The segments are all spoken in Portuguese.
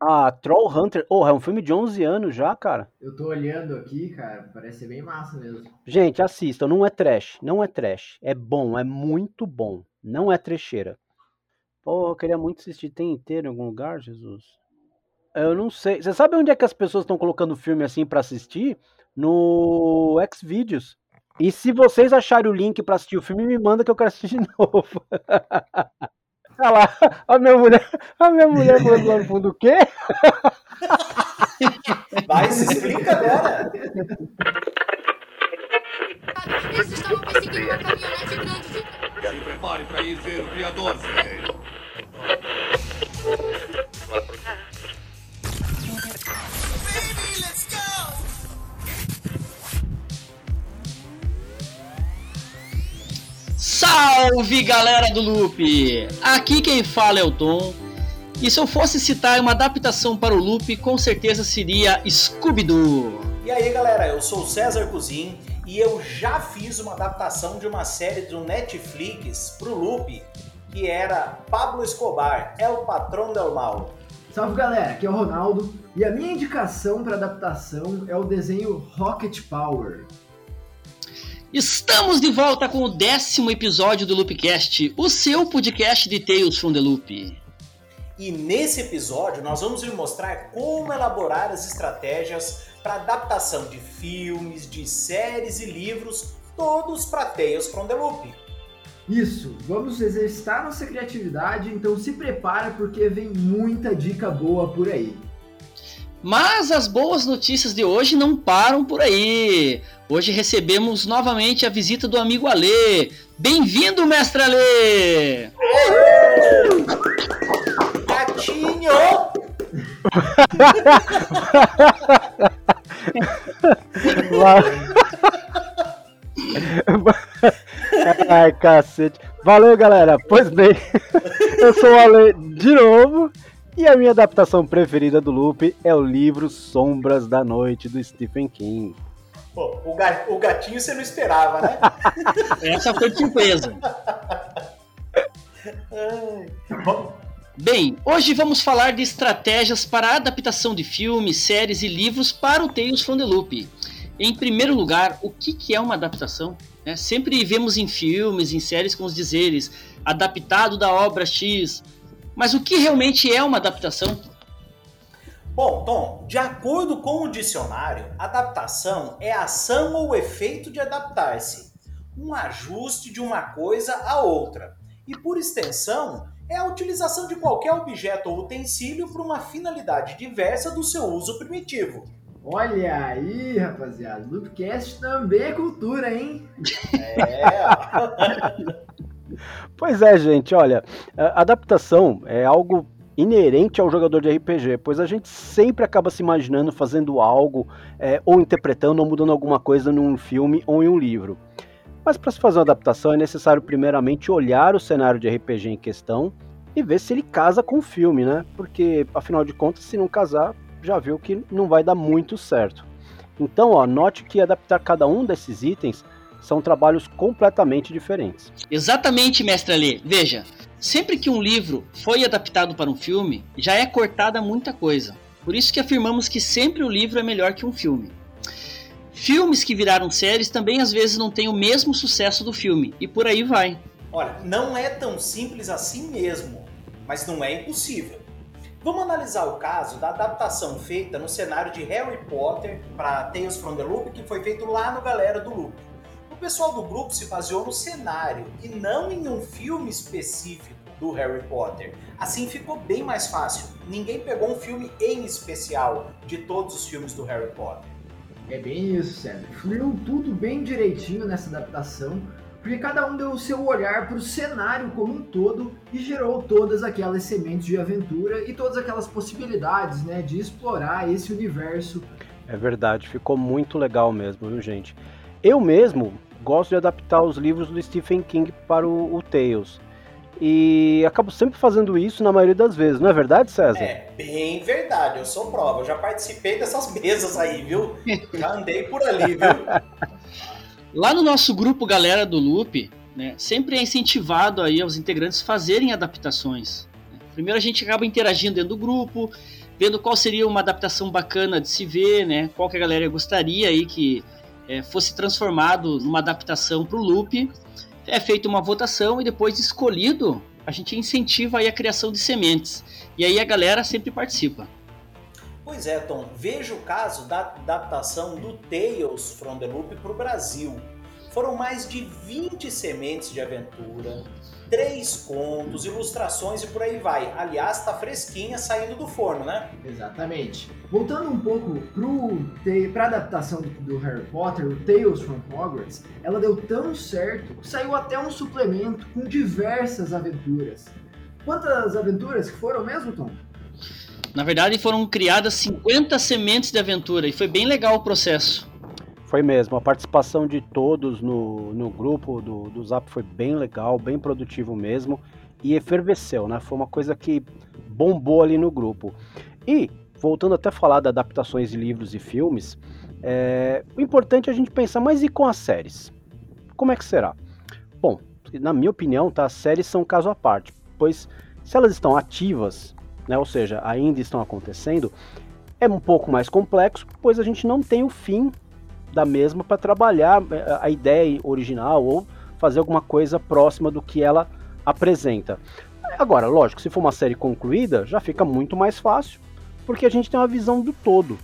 Ah, Troll Hunter. Oh, é um filme de 11 anos já, cara. Eu tô olhando aqui, cara, parece ser bem massa mesmo. Gente, assistam, não é trash, não é trash. É bom, é muito bom. Não é trecheira. Pô, eu queria muito assistir. Tem inteiro em algum lugar, Jesus? Eu não sei. Você sabe onde é que as pessoas estão colocando filme assim pra assistir? No Xvideos. E se vocês acharem o link pra assistir o filme, me manda que eu quero assistir de novo. Olha lá, a minha mulher, a minha mulher falando lá no fundo o quê? Vai, se explica agora. Eles estavam perseguindo uma caminhonete grande de... Se prepare para ir ver o criador, velho. Salve galera do Loop! Aqui quem fala é o Tom. E se eu fosse citar uma adaptação para o Loop, com certeza seria Scooby-Doo. E aí, galera, eu sou o César Cozin e eu já fiz uma adaptação de uma série do Netflix pro Loop, que era Pablo Escobar, é o patrão del mal. Salve galera, aqui é o Ronaldo e a minha indicação para adaptação é o desenho Rocket Power. Estamos de volta com o décimo episódio do Loopcast, o seu podcast de Tales from the Loop. E nesse episódio nós vamos lhe mostrar como elaborar as estratégias para adaptação de filmes, de séries e livros, todos para Tales from the Loop. Isso, vamos exercitar nossa criatividade, então se prepara porque vem muita dica boa por aí. Mas as boas notícias de hoje não param por aí. Hoje recebemos novamente a visita do amigo Alê. Bem-vindo, mestre Alê! Gatinho! Ai, cacete. Valeu, galera. Pois bem, eu sou o Ale de novo. E a minha adaptação preferida do Loop é o livro Sombras da Noite, do Stephen King. Pô, o, ga- o gatinho você não esperava, né? Essa foi de surpresa. Bem, hoje vamos falar de estratégias para a adaptação de filmes, séries e livros para o Tales from the Loop. Em primeiro lugar, o que que é uma adaptação? né? sempre vemos em filmes, em séries com os dizeres adaptado da obra X, mas o que realmente é uma adaptação? Bom, Tom, de acordo com o dicionário, adaptação é a ação ou efeito de adaptar-se, um ajuste de uma coisa a outra. E por extensão, é a utilização de qualquer objeto ou utensílio para uma finalidade diversa do seu uso primitivo. Olha aí, rapaziada, Loopcast também é cultura, hein? É, Pois é, gente, olha, adaptação é algo inerente ao jogador de RPG, pois a gente sempre acaba se imaginando fazendo algo, é, ou interpretando ou mudando alguma coisa num filme ou em um livro. Mas para se fazer uma adaptação é necessário primeiramente olhar o cenário de RPG em questão e ver se ele casa com o filme, né? Porque afinal de contas, se não casar, já viu que não vai dar muito certo. Então, ó, note que adaptar cada um desses itens são trabalhos completamente diferentes. Exatamente, mestre Alê. Veja, sempre que um livro foi adaptado para um filme, já é cortada muita coisa. Por isso que afirmamos que sempre o livro é melhor que um filme. Filmes que viraram séries também às vezes não têm o mesmo sucesso do filme, e por aí vai. Olha, não é tão simples assim mesmo, mas não é impossível. Vamos analisar o caso da adaptação feita no cenário de Harry Potter para Tales from the Loop, que foi feito lá no Galera do Loop. O pessoal do grupo se baseou no cenário e não em um filme específico do Harry Potter. Assim ficou bem mais fácil. Ninguém pegou um filme em especial de todos os filmes do Harry Potter. É bem isso, César. Fluiu tudo bem direitinho nessa adaptação, porque cada um deu o seu olhar para o cenário como um todo e gerou todas aquelas sementes de aventura e todas aquelas possibilidades, né, de explorar esse universo. É verdade, ficou muito legal mesmo, viu, gente? Eu mesmo gosto de adaptar os livros do Stephen King para o, o Tales. E acabo sempre fazendo isso na maioria das vezes, não é verdade, César? É, bem verdade, eu sou prova. Eu já participei dessas mesas aí, viu? Já andei por ali, viu? Lá no nosso grupo Galera do Loop, né, sempre é incentivado aí aos integrantes fazerem adaptações. né. Primeiro a gente acaba interagindo dentro do grupo, vendo qual seria uma adaptação bacana de se ver, né? Qual que a galera gostaria aí que é, fosse transformado numa adaptação para o loop. É feita uma votação e depois escolhido, a gente incentiva a criação de sementes. E aí a galera sempre participa. Pois é, Tom. Veja o caso da adaptação do Tales from the Loop para o Brasil. Foram mais de 20 sementes de aventura, três contos, ilustrações e por aí vai. Aliás, tá fresquinha saindo do forno, né? Exatamente. Voltando um pouco para a adaptação do, do, Harry Potter, o Tales from Hogwarts, ela deu tão certo que saiu até um suplemento com diversas aventuras. Quantas aventuras que foram mesmo, Tom? Na verdade, foram criadas 50 sementes de aventura e foi bem legal o processo. Foi mesmo, a participação de todos no, no grupo do, do Zap foi bem legal, bem produtivo mesmo e efervesceu, né? Foi uma coisa que bombou ali no grupo. E, voltando até a falar de adaptações de livros e filmes, é, o importante é a gente pensar, mas e com as séries? Como é que será? Bom, na minha opinião, tá, as séries são caso à parte, pois se elas estão ativas, né, ou seja, ainda estão acontecendo, é um pouco mais complexo, pois a gente não tem o fim da mesma para trabalhar é, a ideia original ou fazer alguma coisa próxima do que ela apresenta. Agora, lógico, se for uma série concluída, já fica muito mais fácil, porque a gente tem uma visão do todo.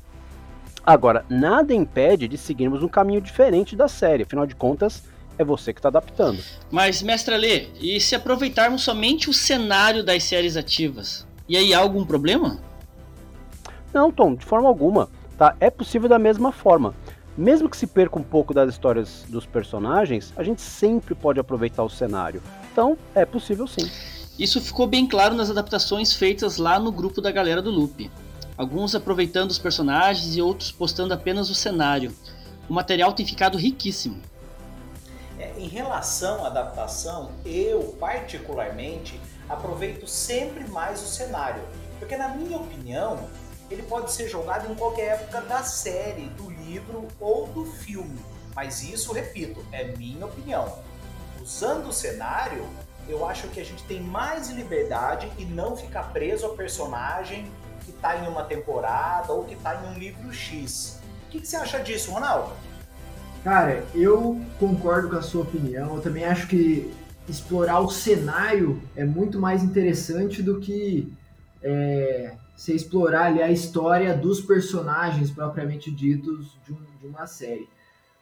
Agora, nada impede de seguirmos um caminho diferente da série, afinal de contas, é você que está adaptando. Mas, mestre Alê, e se aproveitarmos somente o cenário das séries ativas? E aí há algum problema? Não, Tom, de forma alguma. Tá? É possível da mesma forma. Mesmo que se perca um pouco das histórias dos personagens, a gente sempre pode aproveitar o cenário. Então, é possível sim. Isso ficou bem claro nas adaptações feitas lá no grupo da galera do Loop. Alguns aproveitando os personagens e outros postando apenas o cenário. O material tem ficado riquíssimo. É, em relação à adaptação, eu particularmente aproveito sempre mais o cenário, porque na minha opinião ele pode ser jogado em qualquer época da série, do livro ou do filme. Mas isso, repito, é minha opinião. Usando o cenário, eu acho que a gente tem mais liberdade e não fica preso ao personagem que está em uma temporada ou que está em um livro X. O que, que você acha disso, Ronaldo? Cara, eu concordo com a sua opinião. Eu também acho que explorar o cenário é muito mais interessante do que é, você explorar ali a história dos personagens propriamente ditos de, um, de, uma série.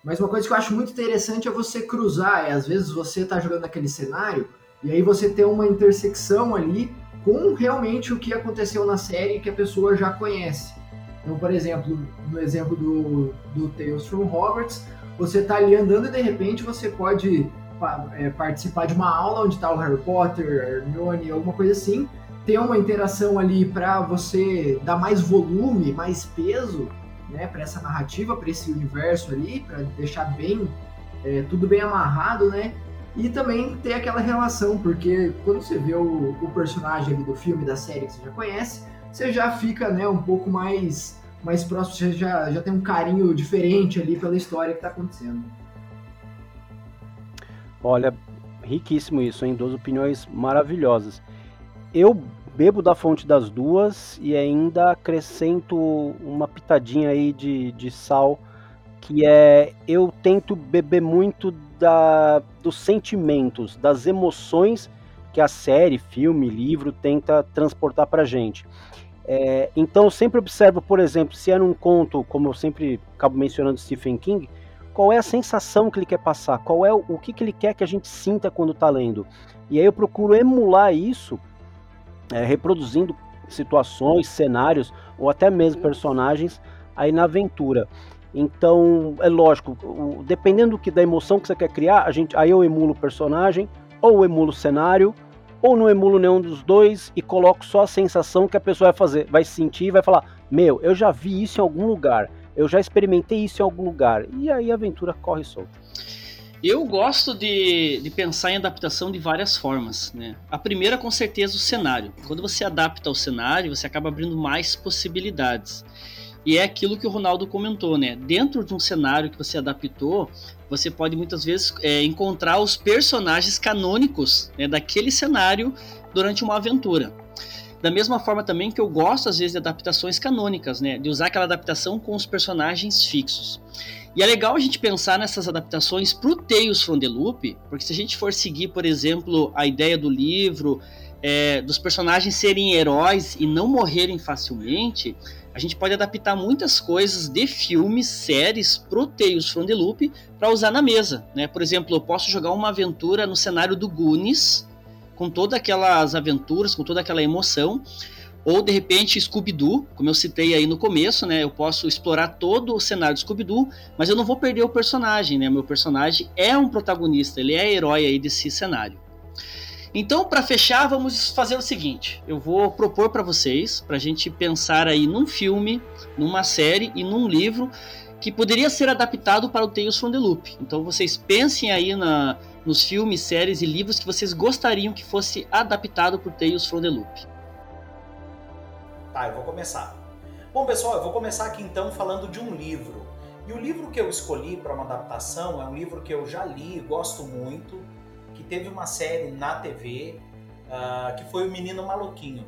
Mas uma coisa que eu acho muito interessante é você cruzar, é, às vezes você está jogando aquele cenário e aí você tem uma intersecção ali com realmente o que aconteceu na série que a pessoa já conhece. Então, por exemplo, no exemplo do, do Tales from Hogwarts, você está ali andando e de repente você pode é, participar de uma aula onde está o Harry Potter, Hermione, alguma coisa assim, ter uma interação ali para você dar mais volume, mais peso, né, para essa narrativa, para esse universo ali, para deixar bem é, tudo bem amarrado, né? E também ter aquela relação, porque quando você vê o, o personagem do filme, da série que você já conhece, você já fica, né, um pouco mais mais próximo, você já, já tem um carinho diferente ali pela história que está acontecendo. Olha, riquíssimo isso, hein? Duas opiniões maravilhosas eu bebo da fonte das duas e ainda acrescento uma pitadinha aí de, de sal, que é eu tento beber muito da, dos sentimentos, das emoções que a série, filme, livro tenta transportar pra gente. É, então eu sempre observo, por exemplo, se é num conto, como eu sempre acabo mencionando Stephen King, qual é a sensação que ele quer passar, qual é o, o que, que ele quer que a gente sinta quando está lendo. E aí eu procuro emular isso é, reproduzindo situações, cenários ou até mesmo personagens aí na aventura. Então, é lógico, o, dependendo do que da emoção que você quer criar, a gente, aí eu emulo o personagem, ou emulo o cenário, ou não emulo nenhum dos dois e coloco só a sensação que a pessoa vai fazer, vai sentir e vai falar: "Meu, eu já vi isso em algum lugar, eu já experimentei isso em algum lugar". E aí a aventura corre solta. Eu gosto de, de pensar em adaptação de várias formas. Né? A primeira, com certeza, o cenário. Quando você adapta ao cenário, você acaba abrindo mais possibilidades. E é aquilo que o Ronaldo comentou, né? Dentro de um cenário que você adaptou, você pode muitas vezes é, encontrar os personagens canônicos né, daquele cenário durante uma aventura. Da mesma forma também que eu gosto, às vezes, de adaptações canônicas, né? De usar aquela adaptação com os personagens fixos. E é legal a gente pensar nessas adaptações para o Tales from the Loop, porque se a gente for seguir, por exemplo, a ideia do livro, é, dos personagens serem heróis e não morrerem facilmente, a gente pode adaptar muitas coisas de filmes, séries pro Tales from the Loop para usar na mesa, né? Por exemplo, eu posso jogar uma aventura no cenário do Goonies, com todas aquelas aventuras, com toda aquela emoção, ou de repente Scooby-Doo, como eu citei aí no começo, né? Eu posso explorar todo o cenário do Scooby-Doo, mas eu não vou perder o personagem, né? Meu personagem é um protagonista, ele é herói aí desse cenário. Então, para fechar, vamos fazer o seguinte: eu vou propor para vocês, para a gente pensar aí num filme, numa série e num livro que poderia ser adaptado para o Tales from the Loop. Então, vocês pensem aí na, nos filmes, séries e livros que vocês gostariam que fosse adaptado para o Tales from the Loop. Tá, eu vou começar. Bom, pessoal, eu vou começar aqui então falando de um livro. E o livro que eu escolhi para uma adaptação é um livro que eu já li, gosto muito que teve uma série na TV uh, ah, que foi o Menino Maluquinho.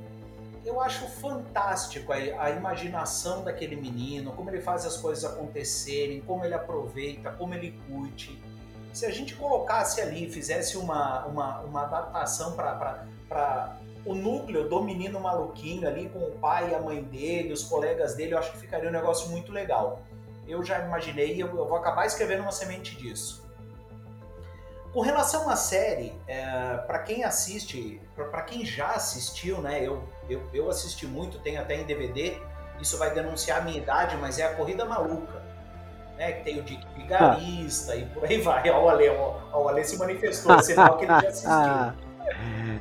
Eu acho fantástico a, a, imaginação daquele menino, como ele faz as coisas acontecerem, como ele aproveita, como ele curte. Se a gente colocasse ali, fizesse uma, uma, uma adaptação para o núcleo do menino maluquinho ali, com o pai e a mãe dele, os colegas dele, eu acho que ficaria um negócio muito legal. Eu já imaginei, eu, eu vou acabar escrevendo uma semente disso. Com relação à série, é, para quem assiste, para quem já assistiu, né? Eu, eu, eu assisti muito, tenho até em DVD. Isso vai denunciar a minha idade, mas é a Corrida Maluca, né? Que tem o Dick Vigarista ah. e por aí vai. Ó, o Ale, ó, o Ale se manifestou, sinal que ele já assistiu.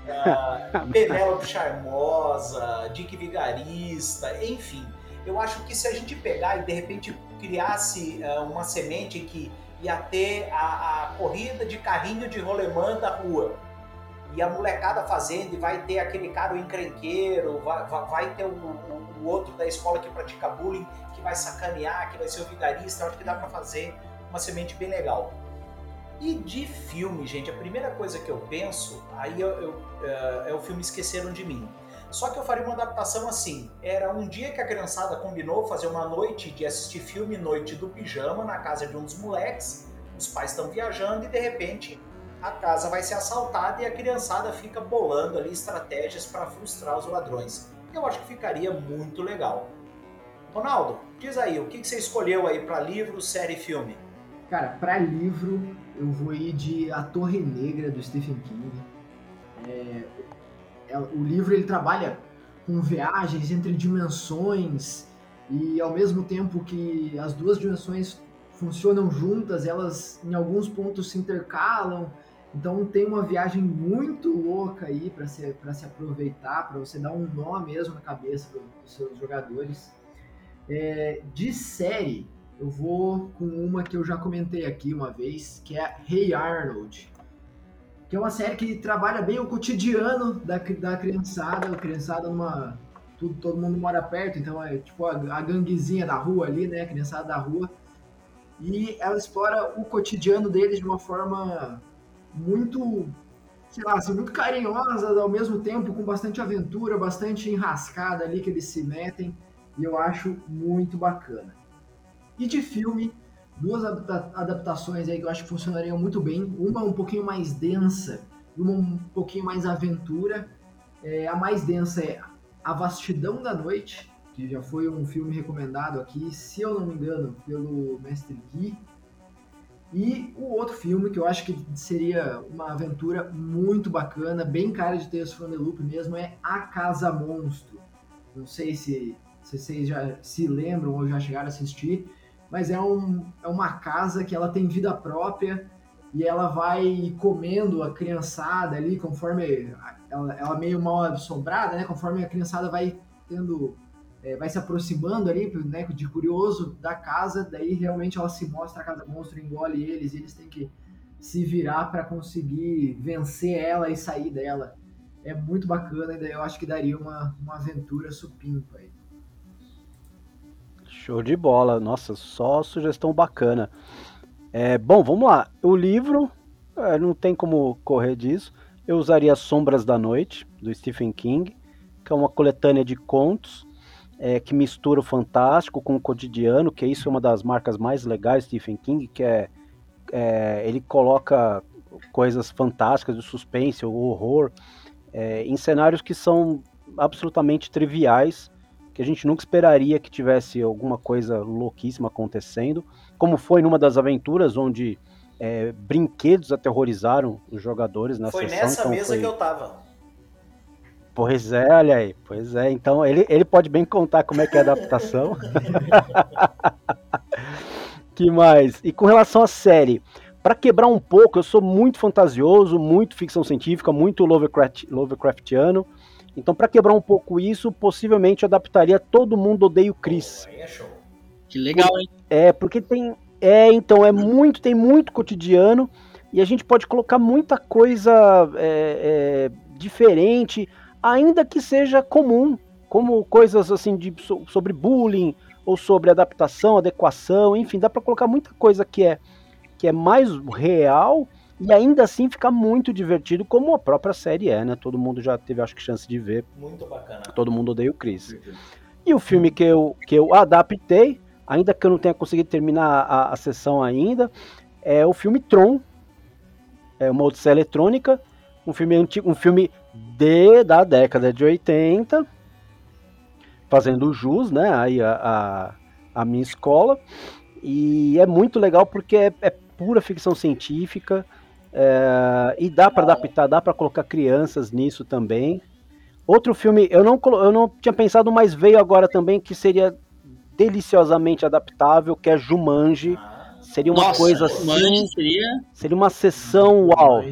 Uh, Penélope Charmosa, Dick Vigarista, enfim. Eu acho que se a gente pegar e de repente criasse uh, uma semente que ia ter a, a corrida de carrinho de rolemã da rua. E a molecada fazendo, e vai ter aquele cara o encrenqueiro, vai, vai ter o, o, o, outro da escola que pratica bullying, que vai sacanear, que vai ser o vigarista. Acho que dá para fazer uma semente bem legal. E de filme, gente, a primeira coisa que eu penso aí eu, eu, é, é o filme Esqueceram de Mim. Só que eu faria uma adaptação assim. Era um dia que a criançada combinou fazer uma noite de assistir filme Noite do Pijama na casa de um dos moleques. Os pais estão viajando e de repente a casa vai ser assaltada e a criançada fica bolando ali estratégias para frustrar os ladrões. Eu acho que ficaria muito legal. Ronaldo, diz aí, o que, você escolheu aí para livro, série e filme? Cara, para livro eu vou ir de A Torre Negra do Stephen King. É, o livro ele trabalha com viagens entre dimensões e ao mesmo tempo que as duas dimensões funcionam juntas, elas em alguns pontos se intercalam. Então tem uma viagem muito louca aí para se, se aproveitar, para você dar um nó mesmo na cabeça dos seus jogadores. É, de série, eu vou com uma que eu já comentei aqui uma vez, que é Hey Arnold que é uma série que trabalha bem o cotidiano da, da criançada, a criançada numa. Tudo, todo mundo mora perto, então é tipo a, a ganguezinha da rua ali, né? A criançada da rua. E ela explora o cotidiano deles de uma forma muito, sei lá, assim, muito carinhosa, ao mesmo tempo com bastante aventura, bastante enrascada ali que eles se metem. E eu acho muito bacana. E de filme, duas adaptações aí que eu acho que funcionariam muito bem. Uma um pouquinho mais densa e uma um pouquinho mais aventura. É, a mais densa é A Vastidão da Noite, que já foi um filme recomendado aqui, se eu não me engano, pelo Mestre Gui. E o outro filme que eu acho que seria uma aventura muito bacana, bem cara de Tales from the Loop mesmo, é A Casa Monstro. Não sei se, se vocês já se lembram ou já chegaram a assistir, mas é, um, é uma casa que ela tem vida própria e ela vai comendo a criançada ali conforme ela, ela meio mal assombrada, né? Conforme a criançada vai tendo é, vai se aproximando ali, né, de curioso da casa, daí realmente ela se mostra a casa monstro, engole eles, e eles têm que se virar para conseguir vencer ela e sair dela. É muito bacana, e daí eu acho que daria uma, uma aventura supimpa aí. Show de bola, nossa, só sugestão bacana. É, bom, vamos lá. O livro, é, não tem como correr disso. Eu usaria Sombras da Noite, do Stephen King. que é uma coletânea de contos é, que mistura o fantástico com o cotidiano, que isso é uma das marcas mais legais de Stephen King, que é, é ele coloca coisas fantásticas, de suspense, o horror, é, em cenários que são absolutamente triviais, que a gente nunca esperaria que tivesse alguma coisa louquíssima acontecendo, como foi numa das aventuras onde é, brinquedos aterrorizaram os jogadores na Foi sessão. nessa então mesa foi... que eu tava. Pois é, olha aí, pois é. Então ele, ele pode bem contar como é que é a adaptação. que mais? E com relação à série, para quebrar um pouco, eu sou muito fantasioso, muito ficção científica, muito Lovecraft, Lovecraftiano. Então, para quebrar um pouco isso, possivelmente eu adaptaria Todo Mundo Odeia o Chris. Aí é show. Que legal, hein? É, porque tem. É, então, é muito, tem muito cotidiano e a gente pode colocar muita coisa é, é, diferente, ainda que seja comum, como coisas assim de, so- sobre bullying ou sobre adaptação, adequação, enfim, dá para colocar muita coisa que é que é mais real e ainda assim ficar muito divertido, como a própria série é, né? Todo mundo já teve, acho que, chance de ver. Muito bacana. Todo mundo odeia o Chris. E o filme que eu, que eu adaptei, ainda que eu não tenha conseguido terminar a, a sessão ainda, é o filme Tron. É uma Odisseia Eletrônica, um filme antigo, um filme de, da década de 80, fazendo jus, né, aí a, a, a minha escola. E é muito legal porque é, é pura ficção científica, é, e dá para adaptar, dá para colocar crianças nisso também. Outro filme, eu não, eu não tinha pensado, mas veio agora também que seria deliciosamente adaptável, que é Jumanji. Ah, Seria uma Nossa, coisa Jumanji assim, seria seria uma sessão uau,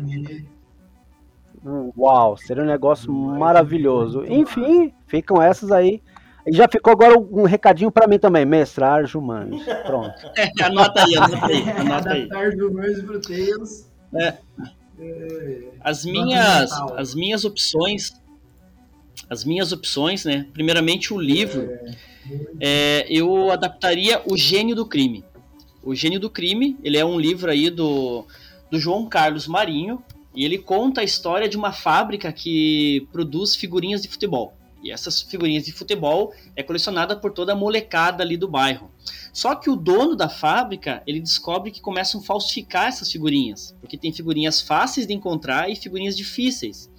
uau, seria um negócio Jumanji, maravilhoso. Enfim, ficam essas aí. E já ficou agora um recadinho para mim também, mestrar Jumanji. Pronto. anota aí, anota aí, anota aí. Adaptar Jumanji pro Tails. É. As minhas, as minhas opções, as minhas opções, né? Primeiramente o livro, é, eu adaptaria o Gênio do Crime. O Gênio do Crime, ele é um livro aí do, do João Carlos Marinho e ele conta a história de uma fábrica que produz figurinhas de futebol. E essas figurinhas de futebol é colecionada por toda a molecada ali do bairro. Só que o dono da fábrica, ele descobre que começam a falsificar essas figurinhas, porque tem figurinhas fáceis de encontrar e figurinhas difíceis.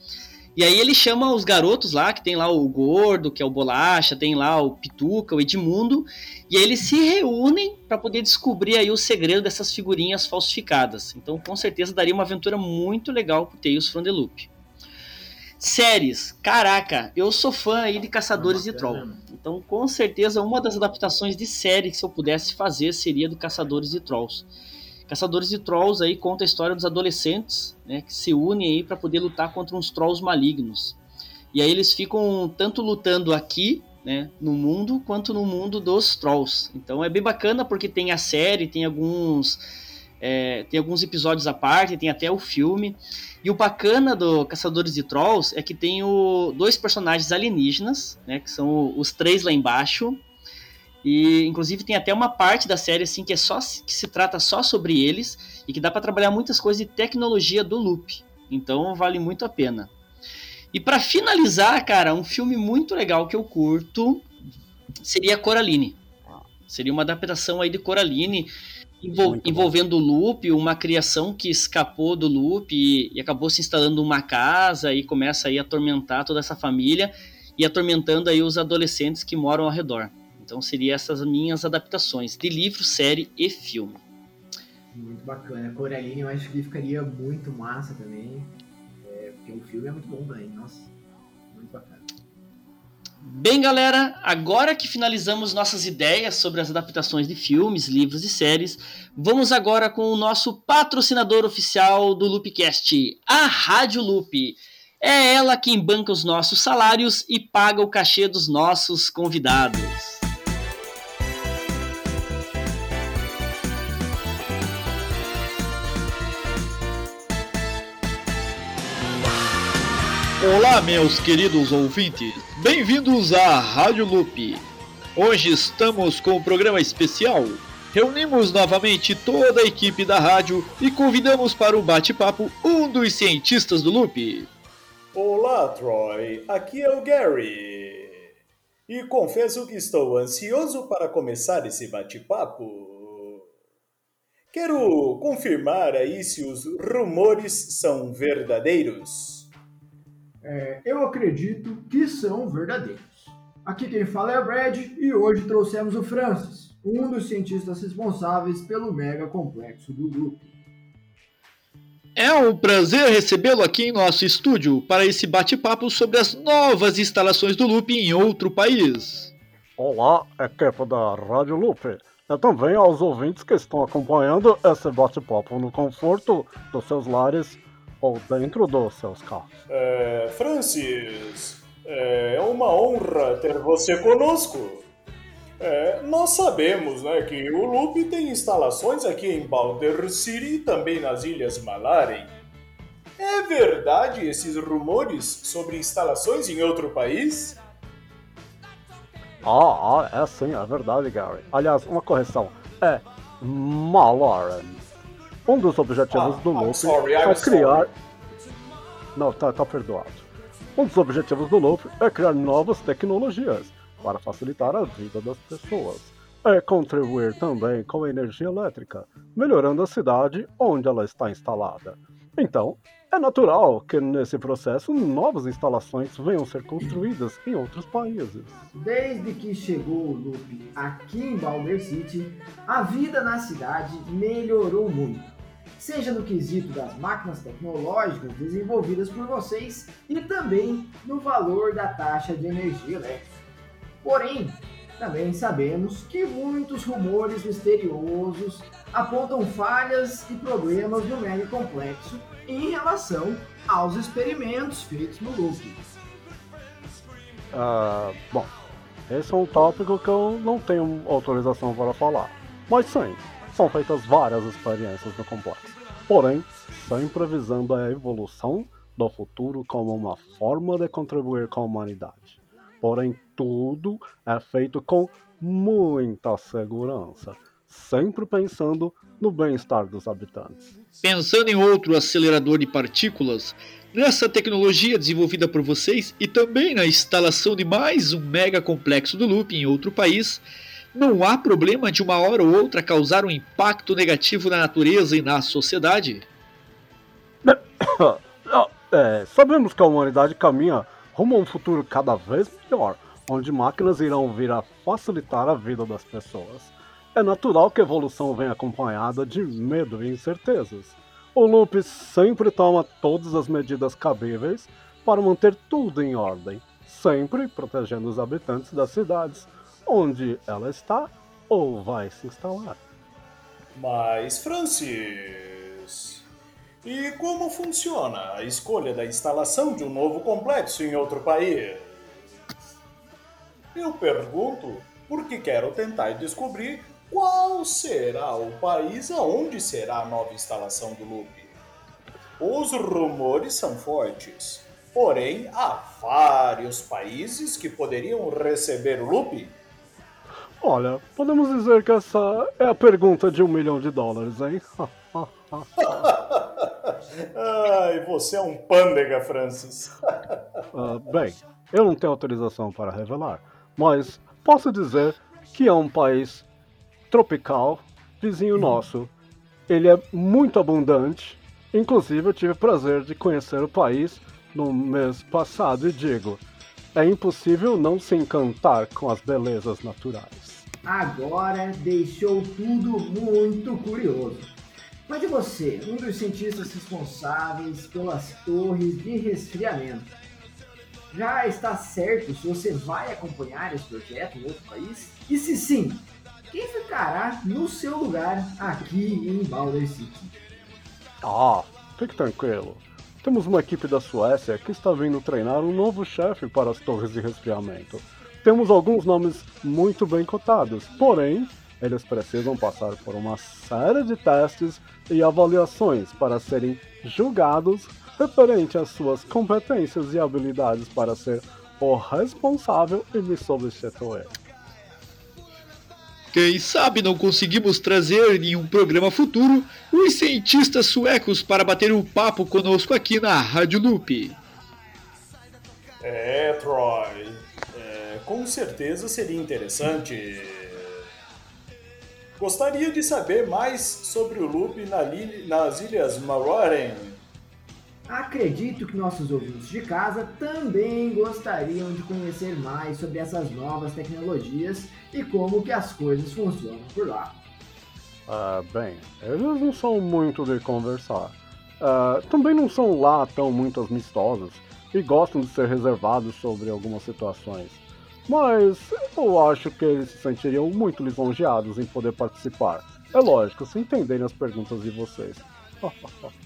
E aí ele chama os garotos lá, que tem lá o Gordo, que é o Bolacha, tem lá o Pituca, o Edmundo, e aí eles se reúnem para poder descobrir aí o segredo dessas figurinhas falsificadas. Então, com certeza daria uma aventura muito legal pro Tales from the Loop. Séries, caraca, eu sou fã aí de Caçadores de Troll. Então, com certeza, uma das adaptações de série que se eu pudesse fazer seria do Caçadores de Trolls. Caçadores de Trolls aí conta a história dos adolescentes, né, que se unem aí para poder lutar contra uns trolls malignos. E aí eles ficam tanto lutando aqui, né, no mundo, quanto no mundo dos trolls. Então é bem bacana porque tem a série, tem alguns é, tem alguns episódios à parte, tem até o filme. E o bacana do Caçadores de Trolls é que tem o, dois personagens alienígenas, né, que são os três lá embaixo. E inclusive tem até uma parte da série assim que é só que se trata só sobre eles e que dá para trabalhar muitas coisas de tecnologia do loop. Então vale muito a pena. E para finalizar, cara, um filme muito legal que eu curto seria Coraline. Seria uma adaptação aí de Coraline envol- envolvendo o loop, uma criação que escapou do loop e, e acabou se instalando numa casa e começa aí a atormentar toda essa família e atormentando aí os adolescentes que moram ao redor. Então seria essas minhas adaptações de livro, série e filme. Muito bacana. Coraline eu acho que ficaria muito massa também. É, porque o filme é muito bom também. Nossa, muito bacana. Bem, galera, agora que finalizamos nossas ideias sobre as adaptações de filmes, livros e séries, vamos agora com o nosso patrocinador oficial do Loopcast, a Rádio Loop. É ela quem banca os nossos salários e paga o cachê dos nossos convidados. Olá, meus queridos ouvintes. Bem-vindos à Rádio Loop. Hoje estamos com um programa especial. Reunimos novamente toda a equipe da rádio e convidamos para o bate-papo um dos cientistas do Loop. Olá, Troy. Aqui é o Gary. E confesso que estou ansioso para começar esse bate-papo. Quero confirmar aí se os rumores são verdadeiros. É, eu acredito que são verdadeiros. Aqui quem fala é o Brad e hoje trouxemos o Francis, um dos cientistas responsáveis pelo mega complexo do Loop. É um prazer recebê-lo aqui em nosso estúdio para esse bate-papo sobre as novas instalações do Loop em outro país. Olá, equipe da Rádio Loop. E também aos ouvintes que estão acompanhando esse bate-papo no conforto dos seus lares ou dentro dos seus carros. É, Francis, é uma honra ter você conosco. É, nós sabemos né, que o Loop tem instalações aqui em Boulder City e também nas Ilhas Malari. É verdade esses rumores sobre instalações em outro país? Ah, ah, é sim, é verdade, Gary. Aliás, uma correção. É Malaren. Um dos objetivos Ah, do Loop sorry, é criar. Não, tá, tá perdoado. Um dos objetivos do Loop é criar novas tecnologias para facilitar a vida das pessoas. É contribuir também com a energia elétrica, melhorando a cidade onde ela está instalada. Então, é natural que nesse processo novas instalações venham ser construídas em outros países. Desde que chegou o Loop aqui em Boulder City, a vida na cidade melhorou muito. Seja no quesito das máquinas tecnológicas desenvolvidas por vocês e também no valor da taxa de energia elétrica. Porém, também sabemos que muitos rumores misteriosos apontam falhas e problemas no mega complexo em relação aos experimentos feitos no Loop. Ah, bom, esse é um tópico que eu não tenho autorização para falar. Mas sim, são feitas várias experiências no complexo. Porém, sempre visando a evolução do futuro como uma forma de contribuir com a humanidade. Porém, tudo é feito com muita segurança, sempre pensando no bem-estar dos habitantes. Pensando em outro acelerador de partículas, nessa tecnologia desenvolvida por vocês e também na instalação de mais um mega complexo do Loop em outro país, não há problema de uma hora ou outra causar um impacto negativo na natureza e na sociedade? É, sabemos que a humanidade caminha rumo a um futuro cada vez melhor, onde máquinas irão vir a facilitar a vida das pessoas. É natural que a evolução venha acompanhada de medo e incertezas. O Loop sempre toma todas as medidas cabíveis para manter tudo em ordem, sempre protegendo os habitantes das cidades onde ela está ou vai se instalar. Mas, Francis. E como funciona a escolha da instalação de um novo complexo em outro país? Eu pergunto porque quero tentar descobrir qual será o país aonde será a nova instalação do Loop. Os rumores são fortes, porém há vários países que poderiam receber o Loop. Olha, podemos dizer que essa é a pergunta de um milhão de dólares, hein? Ai, você é um pândega, Francis. Ah, bem, eu não tenho autorização para revelar, mas posso dizer que é um país tropical, vizinho nosso. Ele é muito abundante, inclusive eu tive o prazer de conhecer o país no mês passado e digo, é impossível não se encantar com as belezas naturais. Agora deixou tudo muito curioso. Mas e você, um dos cientistas responsáveis pelas torres de resfriamento? Já está certo se você vai acompanhar esse projeto em outro país? E se sim, quem ficará no seu lugar aqui em Boulder City? Ah, fique tranquilo. Temos uma equipe da Suécia que está vindo treinar um novo chefe para as torres de resfriamento. Temos alguns nomes muito bem cotados, porém, eles precisam passar por uma série de testes e avaliações para serem julgados referente às suas competências e habilidades para ser o responsável e me substituir. Quem sabe não conseguimos trazer em um programa futuro os cientistas suecos para bater um papo conosco aqui na Rádio Loop. É, Troy. É, com certeza seria interessante. Gostaria de saber mais sobre o loop na nas Ilhas Maroren. Acredito que nossos ouvintes de casa também gostariam de conhecer mais sobre essas novas tecnologias e como que as coisas funcionam por lá. Ah, bem, eles não são muito de conversar. Ah, também não são lá tão muito amistosos e gostam de ser reservados sobre algumas situações. Mas eu acho que eles se sentiriam muito lisonjeados em poder participar. É lógico, se entenderem as perguntas de vocês.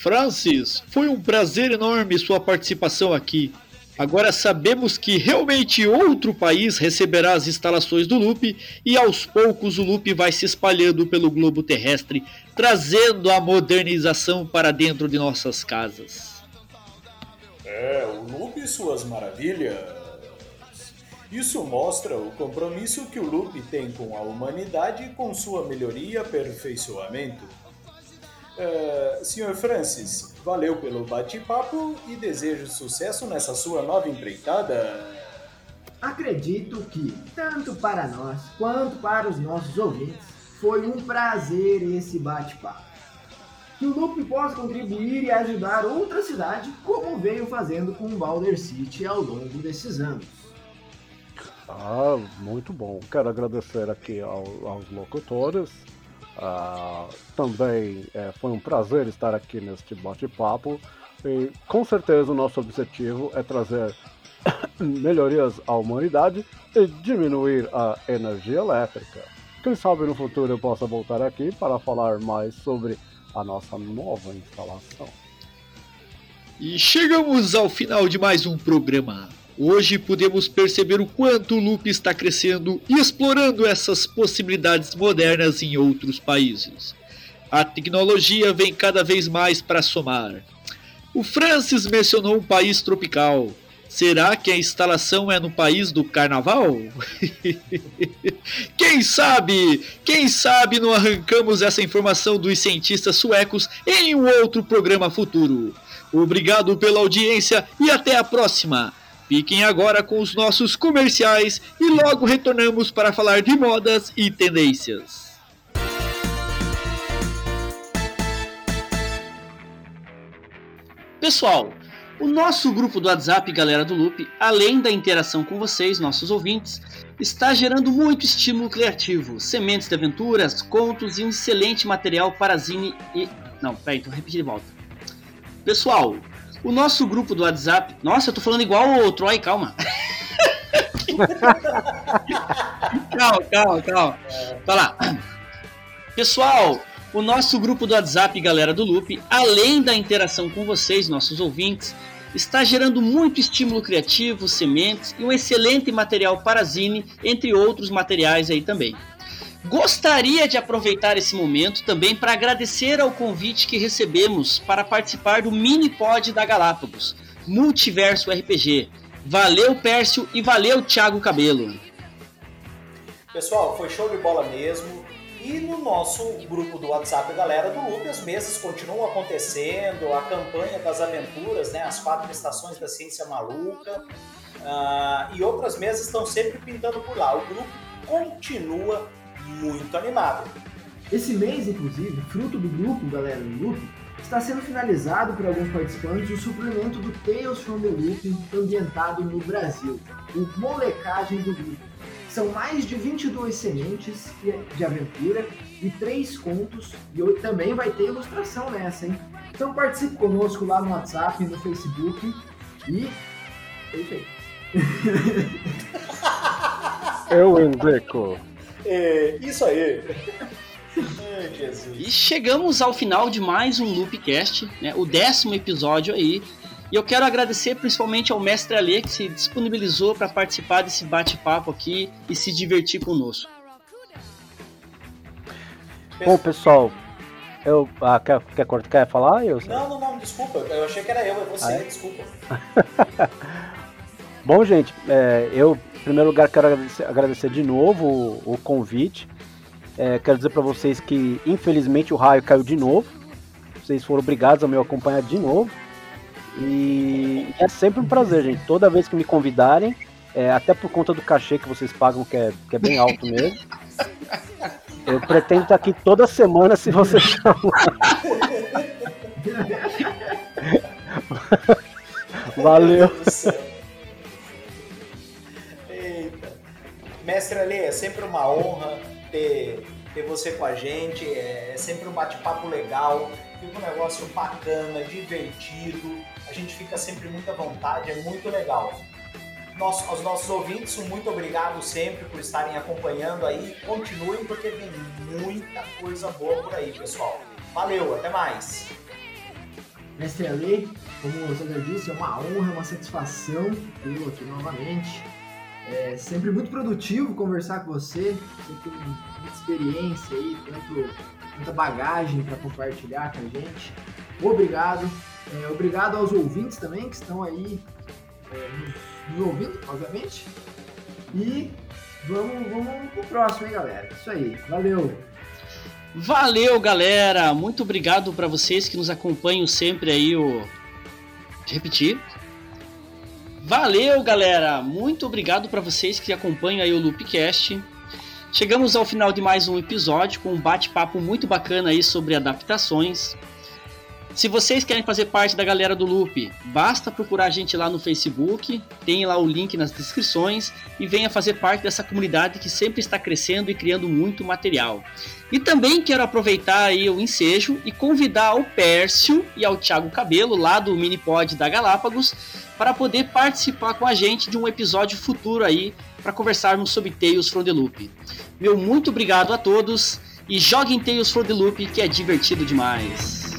Francis, foi um prazer enorme sua participação aqui. Agora sabemos que realmente outro país receberá as instalações do Loop e aos poucos o Loop vai se espalhando pelo globo terrestre, trazendo a modernização para dentro de nossas casas. É, o Loop e suas maravilhas. Isso mostra o compromisso que o Loop tem com a humanidade e com sua melhoria e aperfeiçoamento. É, Sr. Francis, valeu pelo bate-papo e desejo sucesso nessa sua nova empreitada. Acredito que, tanto para nós quanto para os nossos ouvintes, foi um prazer esse bate-papo. Que o Loop possa contribuir e ajudar outra cidade, como veio fazendo com Balder City ao longo desses anos. Ah, muito bom. Quero agradecer aqui ao- aos locutores. Ah, também eh, foi um prazer estar aqui neste bate-papo. E com certeza o nosso objetivo é trazer melhorias à humanidade e diminuir a energia elétrica. Quem sabe no futuro eu possa voltar aqui para falar mais sobre a nossa nova instalação. E chegamos ao final de mais um programa. Hoje podemos perceber o quanto o Loop está crescendo e explorando essas possibilidades modernas em outros países. A tecnologia vem cada vez mais para somar. O Francis mencionou um país tropical. Será que a instalação é no país do carnaval? Quem sabe? Quem sabe não arrancamos essa informação dos cientistas suecos em um outro programa futuro. Obrigado pela audiência e até a próxima. Fiquem agora com os nossos comerciais e logo retornamos para falar de modas e tendências. Pessoal, o nosso grupo do WhatsApp Galera do Loop, além da interação com vocês, nossos ouvintes, está gerando muito estímulo criativo, sementes de aventuras, contos e um excelente material para zine e... Não, peraí, então repetir de volta. Pessoal, o nosso grupo do WhatsApp... Nossa, eu tô falando igual o Troy, calma. calma, calma, calma. Vai lá. Pessoal, o nosso grupo do WhatsApp, galera do Loop, além da interação com vocês, nossos ouvintes, está gerando muito estímulo criativo, sementes e um excelente material para zine, entre outros materiais aí também. Gostaria de aproveitar esse momento também para agradecer ao convite que recebemos para participar do mini pod da Galápagos, Multiverso RPG. Valeu, Pércio, e valeu, Thiago Cabelo. Pessoal, foi show de bola mesmo. E no nosso grupo do WhatsApp Galera do Loop, as mesas continuam acontecendo, a campanha das aventuras, né, as quatro estações da ciência maluca, ah, e outras mesas estão sempre pintando por lá. O grupo continua muito animado. Esse mês, inclusive, fruto do grupo Galera do Loop, está sendo finalizado por alguns participantes o suplemento do Tales from the Loop ambientado no Brasil, o Molecagem do Grupo. São mais de 22 sementes de aventura e três contos, e hoje também vai ter ilustração nessa, hein? Então participe conosco lá no WhatsApp, no Facebook e. É aí. Eu indico. É, isso aí. Ai, Jesus. E chegamos ao final de mais um Loopcast, né, o décimo episódio aí. E eu quero agradecer principalmente ao mestre Ale que se disponibilizou para participar desse bate-papo aqui e se divertir conosco. Bom, pessoal, eu. Ah, quer, quer, quer falar? Eu, Não, não, não, desculpa. Eu achei que era eu, é você, Ah, é? desculpa. Bom, gente, é, eu, em primeiro lugar, quero agradecer, agradecer de novo o, o convite. É, quero dizer para vocês que, infelizmente, o raio caiu de novo. Vocês foram obrigados a me acompanhar de novo. E é sempre um prazer, gente. Toda vez que me convidarem, é, até por conta do cachê que vocês pagam, que é, que é bem alto mesmo. Eu pretendo estar aqui toda semana se você chamar. Valeu. Mestre Ale, é sempre uma honra ter, ter você com a gente. É, é sempre um bate-papo legal. Fica um negócio bacana, divertido. A gente fica sempre muito à vontade, é muito legal. Nosso, aos nossos ouvintes, um muito obrigado sempre por estarem acompanhando aí. Continuem, porque vem muita coisa boa por aí, pessoal. Valeu, até mais. Mestre Ale, como o Sandra disse, é uma honra, uma satisfação tê-lo aqui novamente. É sempre muito produtivo conversar com você. Você tem muita experiência aí, tanto, tanta bagagem para compartilhar com a gente. Obrigado. É, obrigado aos ouvintes também que estão aí é, nos, nos ouvindo, obviamente. E vamos, vamos pro próximo, hein, galera? Isso aí. Valeu! Valeu, galera! Muito obrigado para vocês que nos acompanham sempre aí. O... Repetir. Valeu, galera! Muito obrigado para vocês que acompanham aí o Loopcast. Chegamos ao final de mais um episódio com um bate-papo muito bacana aí sobre adaptações. Se vocês querem fazer parte da galera do Loop, basta procurar a gente lá no Facebook, tem lá o link nas descrições e venha fazer parte dessa comunidade que sempre está crescendo e criando muito material. E também quero aproveitar aí o ensejo e convidar o Pércio e ao Thiago Cabelo, lá do Minipod da Galápagos, para poder participar com a gente de um episódio futuro aí para conversarmos sobre Tales from the Loop. Meu muito obrigado a todos e joguem Tales from the Loop que é divertido demais.